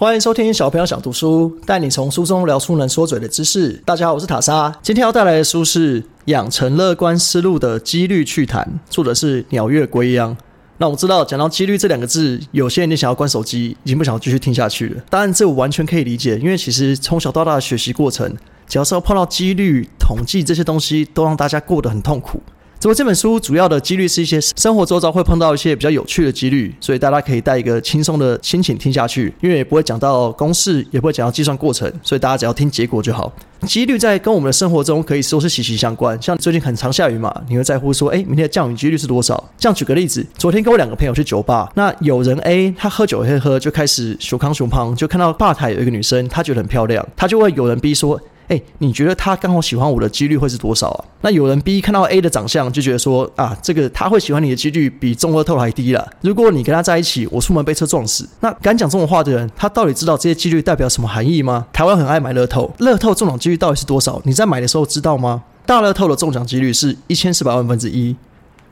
欢迎收听小朋友想读书，带你从书中聊出能说嘴的知识。大家好，我是塔莎，今天要带来的书是《养成乐观思路的几率趣谈》，作者是鸟月归央。那我知道讲到几率这两个字，有些人你想要关手机，已经不想继续听下去了。当然，这我完全可以理解，因为其实从小到大的学习过程，只要是要碰到几率、统计这些东西，都让大家过得很痛苦。只不过这本书主要的几率是一些生活周遭会碰到一些比较有趣的几率，所以大家可以带一个轻松的心情听下去，因为也不会讲到公式，也不会讲到计算过程，所以大家只要听结果就好。几率在跟我们的生活中可以说是息息相关。像最近很常下雨嘛，你会在乎说，哎，明天的降雨几率是多少？这样举个例子，昨天跟我两个朋友去酒吧，那有人 A 他喝酒喝喝就开始熊康熊胖，就看到吧台有一个女生，他觉得很漂亮，他就会有人 B 说。哎，你觉得他刚好喜欢我的几率会是多少啊？那有人 B 看到 A 的长相就觉得说啊，这个他会喜欢你的几率比中乐透还低了。如果你跟他在一起，我出门被车撞死，那敢讲这种话的人，他到底知道这些几率代表什么含义吗？台湾很爱买乐透，乐透中奖几率到底是多少？你在买的时候知道吗？大乐透的中奖几率是一千四百万分之一。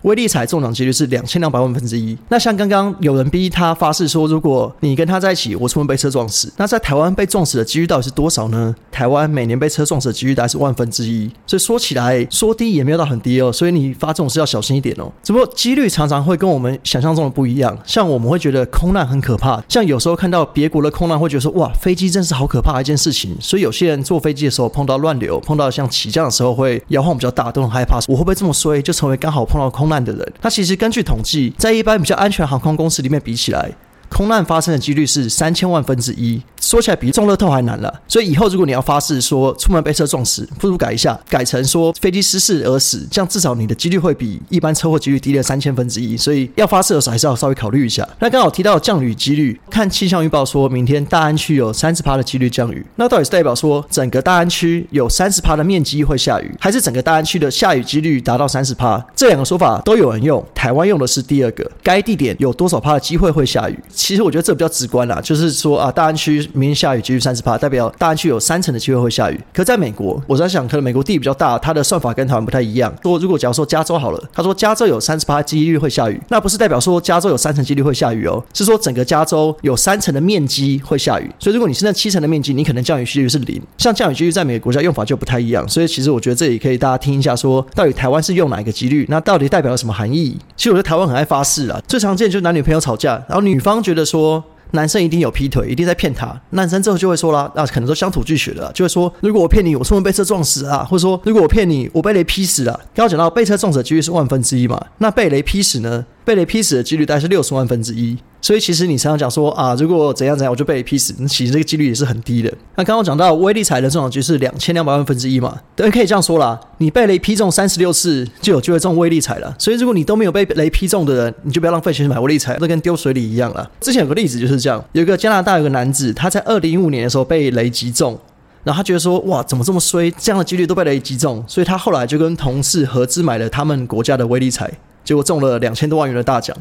威力彩中奖几率是两千两百万分之一。那像刚刚有人逼他发誓说，如果你跟他在一起，我出门被车撞死，那在台湾被撞死的几率到底是多少呢？台湾每年被车撞死的几率大概是万分之一。所以说起来说低也没有到很低哦。所以你发这种事要小心一点哦。只不过几率常常会跟我们想象中的不一样。像我们会觉得空难很可怕，像有时候看到别国的空难，会觉得说哇，飞机真是好可怕的一件事情。所以有些人坐飞机的时候碰到乱流，碰到像起降的时候会摇晃比较大，都很害怕。我会不会这么衰，就成为刚好碰到空难的人？他其实。根据统计，在一般比较安全航空公司里面比起来，空难发生的几率是三千万分之一。说起来比中乐透还难了，所以以后如果你要发誓说出门被车撞死，不如改一下，改成说飞机失事而死，这样至少你的几率会比一般车祸几率低了三千分之一。所以要发誓的时候还是要稍微考虑一下。那刚好提到降雨几率，看气象预报说明天大安区有三十趴的几率降雨，那到底是代表说整个大安区有三十趴的面积会下雨，还是整个大安区的下雨几率达到三十趴？这两个说法都有人用，台湾用的是第二个，该地点有多少趴的机会会下雨？其实我觉得这比较直观啦，就是说啊，大安区。明天下雨几率三十帕，代表大安区有三成的机会会下雨。可在美国，我在想，可能美国地比较大，它的算法跟台湾不太一样。说如果假如说加州好了，他说加州有三十帕几率会下雨，那不是代表说加州有三成几率会下雨哦，是说整个加州有三成的面积会下雨。所以如果你是那七成的面积，你可能降雨几率是零。像降雨几率在每个国家用法就不太一样，所以其实我觉得这里可以大家听一下，说到底台湾是用哪一个几率，那到底代表了什么含义？其实我觉得台湾很爱发誓啊，最常见就是男女朋友吵架，然后女方觉得说。男生一定有劈腿，一定在骗他。男生之后就会说啦，那可能都乡土剧学的，就会说，如果我骗你，我出门被车撞死啊，或者说，如果我骗你，我被雷劈死了。刚刚讲到被车撞死的几率是万分之一嘛，那被雷劈死呢？被雷劈死的几率大概是六十万分之一。所以其实你常常讲说啊，如果怎样怎样我就被雷劈死，那其实这个几率也是很低的。那刚刚讲到威力彩的中奖率是两千两百万分之一嘛，等于可以这样说啦，你被雷劈中三十六次就有机会中威力彩了。所以如果你都没有被雷劈中的人，你就不要浪费钱买威力彩，这跟丢水里一样了。之前有个例子就是这样，有一个加拿大有个男子，他在二零一五年的时候被雷击中，然后他觉得说哇，怎么这么衰，这样的几率都被雷击中，所以他后来就跟同事合资买了他们国家的威力彩，结果中了两千多万元的大奖。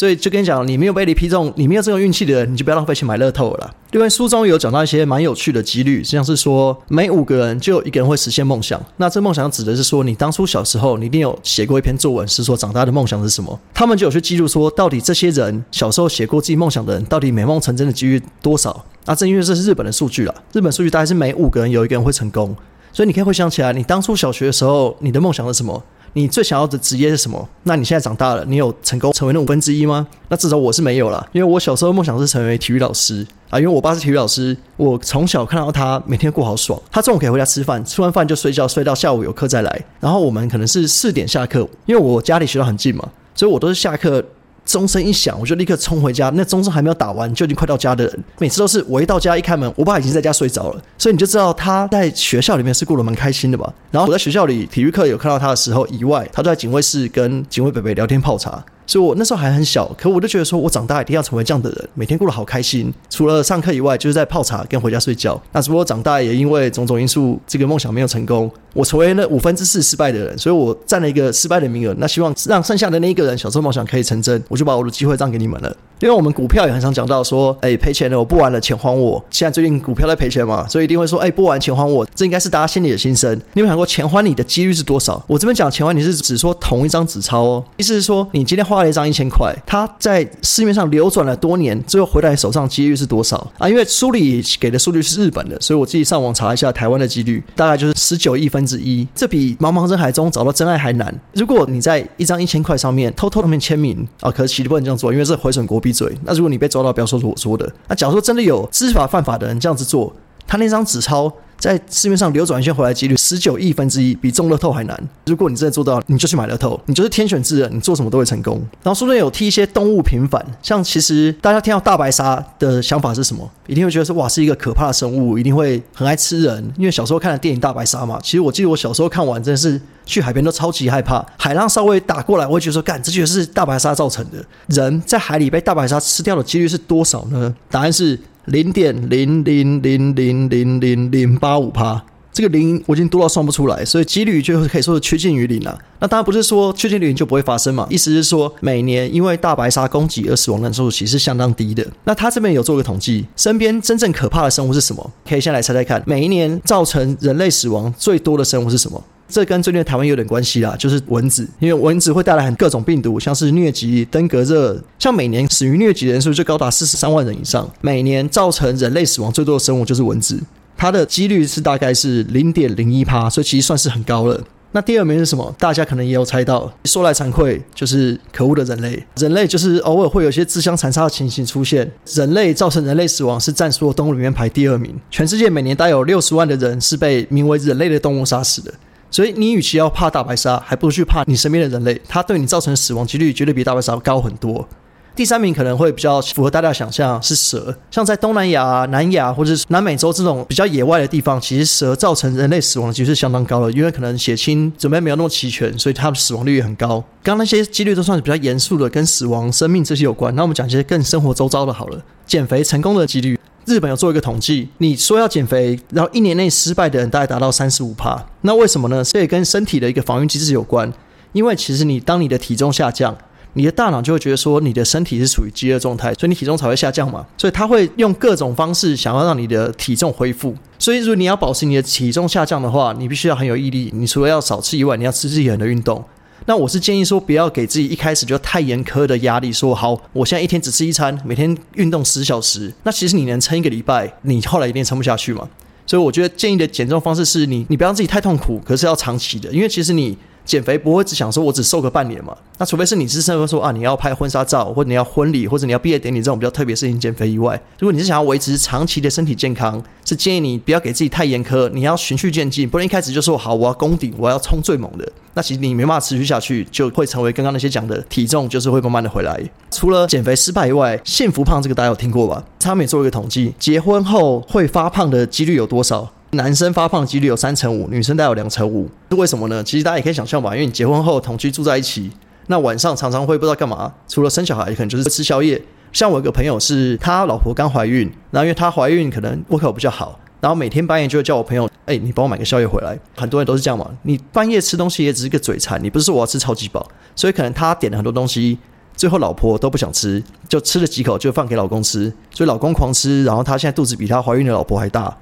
所以就跟你讲，你没有被你劈中，你没有这种运气的人，你就不要浪费钱买乐透了。因为书中有讲到一些蛮有趣的几率，像是说每五个人就有一个人会实现梦想。那这梦想指的是说，你当初小时候你一定有写过一篇作文，是说长大的梦想是什么？他们就有去记录说，到底这些人小时候写过自己梦想的人，到底美梦成真的几率多少？啊，正因为这是日本的数据了，日本数据大概是每五个人有一个人会成功。所以你可以回想起来，你当初小学的时候，你的梦想是什么？你最想要的职业是什么？那你现在长大了，你有成功成为那五分之一吗？那至少我是没有了，因为我小时候梦想是成为体育老师啊，因为我爸是体育老师，我从小看到他每天过好爽，他中午可以回家吃饭，吃完饭就睡觉，睡到下午有课再来，然后我们可能是四点下课，因为我家里学校很近嘛，所以我都是下课。钟声一响，我就立刻冲回家。那钟声还没有打完，就已经快到家的人，每次都是我一到家一开门，我爸已经在家睡着了。所以你就知道他在学校里面是过得蛮开心的吧？然后我在学校里体育课有看到他的时候以外，他都在警卫室跟警卫北北聊天泡茶。所以我那时候还很小，可我就觉得说我长大一定要成为这样的人，每天过得好开心。除了上课以外，就是在泡茶跟回家睡觉。那只不过长大也因为种种因素，这个梦想没有成功。我成为了五分之四失败的人，所以我占了一个失败的名额。那希望让剩下的那一个人小时候梦想可以成真，我就把我的机会让给你们了。因为我们股票也很常讲到说，哎，赔钱了，我不玩了，钱还我。现在最近股票在赔钱嘛，所以一定会说，哎，不玩钱还我。这应该是大家心里的心声。你有想过钱还你的几率是多少？我这边讲钱还你是只说同一张纸钞哦，意思是说你今天花了一张一千块，它在市面上流转了多年，最后回来手上几率是多少啊？因为书里给的数据是日本的，所以我自己上网查一下台湾的几率，大概就是十九亿分之一。这比茫茫人海中找到真爱还难。如果你在一张一千块上面偷偷的面签名啊，可其实不能这样做，因为这毁损国闭嘴。那如果你被抓到，不要说是我说的。那假如说真的有知法犯法的人这样子做，他那张纸钞。在市面上流转一圈回来几率十九亿分之一，比中乐透还难。如果你真的做到了，你就去买乐透，你就是天选之人，你做什么都会成功。然后书中有替一些动物平反，像其实大家听到大白鲨的想法是什么？一定会觉得说哇是一个可怕的生物，一定会很爱吃人。因为小时候看的电影大白鲨嘛，其实我记得我小时候看完真的是去海边都超级害怕，海浪稍微打过来，我会觉得说干，这就是大白鲨造成的。人在海里被大白鲨吃掉的几率是多少呢？答案是。零点零零零零零零零八五趴，这个零我已经多到算不出来，所以几率就可以说是趋近于零了。那当然不是说趋近于零就不会发生嘛，意思是说每年因为大白鲨攻击而死亡人数其实是相当低的。那他这边有做个统计，身边真正可怕的生物是什么？可以先来猜猜看，每一年造成人类死亡最多的生物是什么？这跟最近台湾有点关系啦，就是蚊子，因为蚊子会带来很各种病毒，像是疟疾、登革热，像每年死于疟疾的人数就高达四十三万人以上。每年造成人类死亡最多的生物就是蚊子，它的几率是大概是零点零一趴，所以其实算是很高了。那第二名是什么？大家可能也有猜到，说来惭愧，就是可恶的人类。人类就是偶尔会有一些自相残杀的情形出现，人类造成人类死亡是占所有动物里面排第二名。全世界每年大概有六十万的人是被名为人类的动物杀死的。所以你与其要怕大白鲨，还不如去怕你身边的人类，它对你造成的死亡几率绝对比大白鲨高很多。第三名可能会比较符合大家想象，是蛇。像在东南亚、南亚或者是南美洲这种比较野外的地方，其实蛇造成人类死亡的几率是相当高的，因为可能血清准备没有那么齐全，所以它的死亡率也很高。刚刚那些几率都算是比较严肃的，跟死亡、生命这些有关。那我们讲一些更生活周遭的好了，减肥成功的几率。日本有做一个统计，你说要减肥，然后一年内失败的人大概达到三十五趴。那为什么呢？这也跟身体的一个防御机制有关。因为其实你当你的体重下降，你的大脑就会觉得说你的身体是处于饥饿状态，所以你体重才会下降嘛。所以他会用各种方式想要让你的体重恢复。所以如果你要保持你的体重下降的话，你必须要很有毅力。你除了要少吃以外，你要持之以恒的运动。那我是建议说，不要给自己一开始就太严苛的压力。说好，我现在一天只吃一餐，每天运动十小时。那其实你能撑一个礼拜，你后来一定撑不下去嘛。所以我觉得建议的减重方式是你，你不要让自己太痛苦，可是要长期的，因为其实你。减肥不会只想说我只瘦个半年嘛？那除非是你是生活说啊，你要拍婚纱照，或者你要婚礼，或者你要毕业典礼这种比较特别事情减肥以外，如果你是想要维持长期的身体健康，是建议你不要给自己太严苛，你要循序渐进，不能一开始就说好我要攻顶，我要冲最猛的，那其实你没办法持续下去，就会成为刚刚那些讲的体重就是会慢慢的回来。除了减肥失败以外，幸福胖这个大家有听过吧？他们也做一个统计，结婚后会发胖的几率有多少？男生发胖几率有三成五，女生大概有两成五，是为什么呢？其实大家也可以想象吧，因为你结婚后同居住在一起，那晚上常常会不知道干嘛，除了生小孩，可能就是吃宵夜。像我一个朋友是他老婆刚怀孕，然后因为他怀孕可能胃口比较好，然后每天半夜就会叫我朋友，哎，你帮我买个宵夜回来。很多人都是这样嘛，你半夜吃东西也只是个嘴馋，你不是说我要吃超级饱，所以可能他点了很多东西，最后老婆都不想吃，就吃了几口就放给老公吃，所以老公狂吃，然后他现在肚子比他怀孕的老婆还大。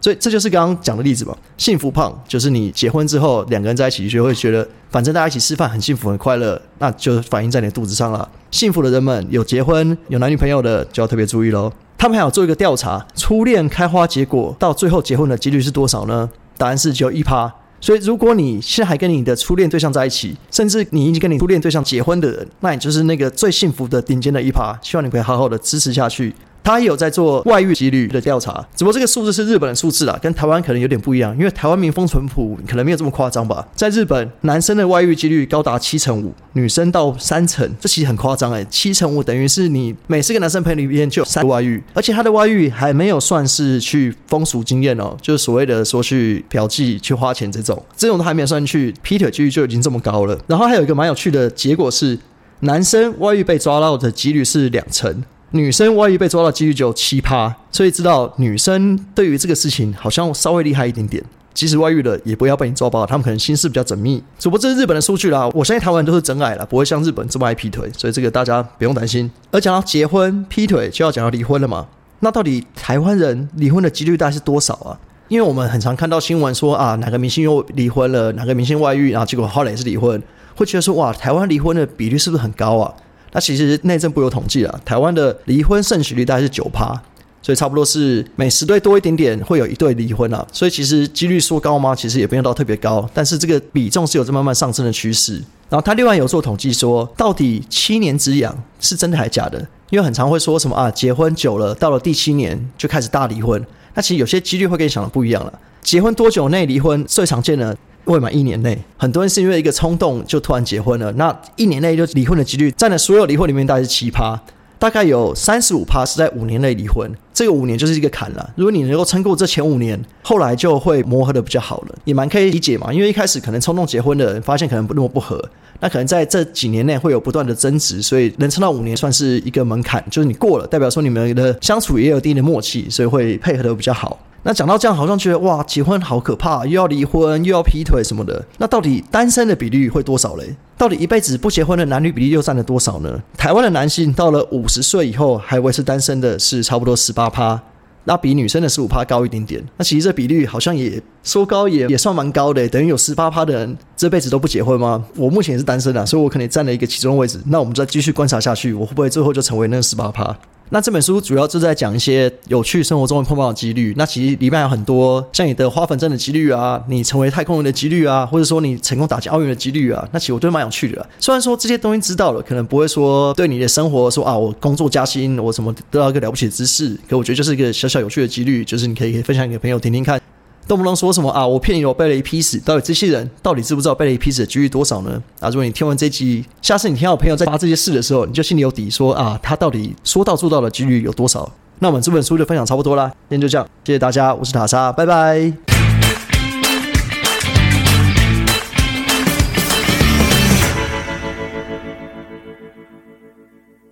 所以这就是刚刚讲的例子嘛。幸福胖就是你结婚之后两个人在一起就会觉得，反正大家一起吃饭很幸福很快乐，那就反映在你的肚子上了。幸福的人们有结婚有男女朋友的就要特别注意喽。他们还有做一个调查，初恋开花结果到最后结婚的几率是多少呢？答案是只有一趴。所以如果你现在还跟你的初恋对象在一起，甚至你已经跟你初恋对象结婚的人，那你就是那个最幸福的顶尖的一趴。希望你可以好好的支持下去。他也有在做外遇几率的调查，只不过这个数字是日本的数字啊，跟台湾可能有点不一样，因为台湾民风淳朴，可能没有这么夸张吧。在日本，男生的外遇几率高达七成五，女生到三成，这其实很夸张哎，七成五等于是你每四个男生陪里边就有三外遇，而且他的外遇还没有算是去风俗经验哦，就是所谓的说去嫖妓、去花钱这种，这种都还没有算去劈腿几率就已经这么高了。然后还有一个蛮有趣的结果是，男生外遇被抓到的几率是两成。女生外遇被抓到几率就有七趴，所以知道女生对于这个事情好像稍微厉害一点点。即使外遇了，也不要被你抓包，他们可能心思比较缜密。只不过这是日本的数据啦，我相信台湾人都是真爱了，不会像日本这么爱劈腿，所以这个大家不用担心。而讲到结婚劈腿，就要讲到离婚了嘛？那到底台湾人离婚的几率大概是多少啊？因为我们很常看到新闻说啊，哪个明星又离婚了，哪个明星外遇，然后结果后来也是离婚，会觉得说哇，台湾离婚的比率是不是很高啊？那其实内政部有统计啊，台湾的离婚胜许率大概是九趴。所以差不多是每十对多一点点会有一对离婚啊，所以其实几率说高吗？其实也不用到特别高，但是这个比重是有在慢慢上升的趋势。然后他另外有做统计说，到底七年之痒是真的还是假的？因为很常会说什么啊，结婚久了到了第七年就开始大离婚，那其实有些几率会跟你想的不一样了。结婚多久内离婚最常见的？未满一年内，很多人是因为一个冲动就突然结婚了，那一年内就离婚的几率占了所有离婚里面大概是七趴。大概有三十五趴是在五年内离婚，这个五年就是一个坎了。如果你能够撑过这前五年，后来就会磨合的比较好了，也蛮可以理解嘛。因为一开始可能冲动结婚的人，发现可能不那么不合，那可能在这几年内会有不断的增值，所以能撑到五年算是一个门槛，就是你过了，代表说你们的相处也有一定的默契，所以会配合的比较好。那讲到这样，好像觉得哇，结婚好可怕，又要离婚，又要劈腿什么的。那到底单身的比例会多少嘞？到底一辈子不结婚的男女比例又占了多少呢？台湾的男性到了五十岁以后还维持单身的是差不多十八趴，那比女生的十五趴高一点点。那其实这比率好像也说高也也算蛮高的，等于有十八趴的人这辈子都不结婚吗？我目前也是单身啊，所以我可能占了一个其中位置。那我们再继续观察下去，我会不会最后就成为那十八趴？那这本书主要就在讲一些有趣生活中碰到的几率。那其实里面有很多像你的花粉症的几率啊，你成为太空人的几率啊，或者说你成功打进奥运的几率啊。那其实我觉得蛮有趣的。虽然说这些东西知道了，可能不会说对你的生活说啊，我工作加薪，我什么得到一个了不起的知识。可我觉得就是一个小小有趣的几率，就是你可以分享给朋友听听看。动不动说什么啊？我骗你，我背了一批屎。到底这些人到底知不知道背了一批屎的几率多少呢？啊，如果你听完这集，下次你听到朋友在发这些事的时候，你就心里有底，说啊，他到底说到做到的几率有多少？那我们这本书就分享差不多啦，今天就这样，谢谢大家，我是塔莎，拜拜。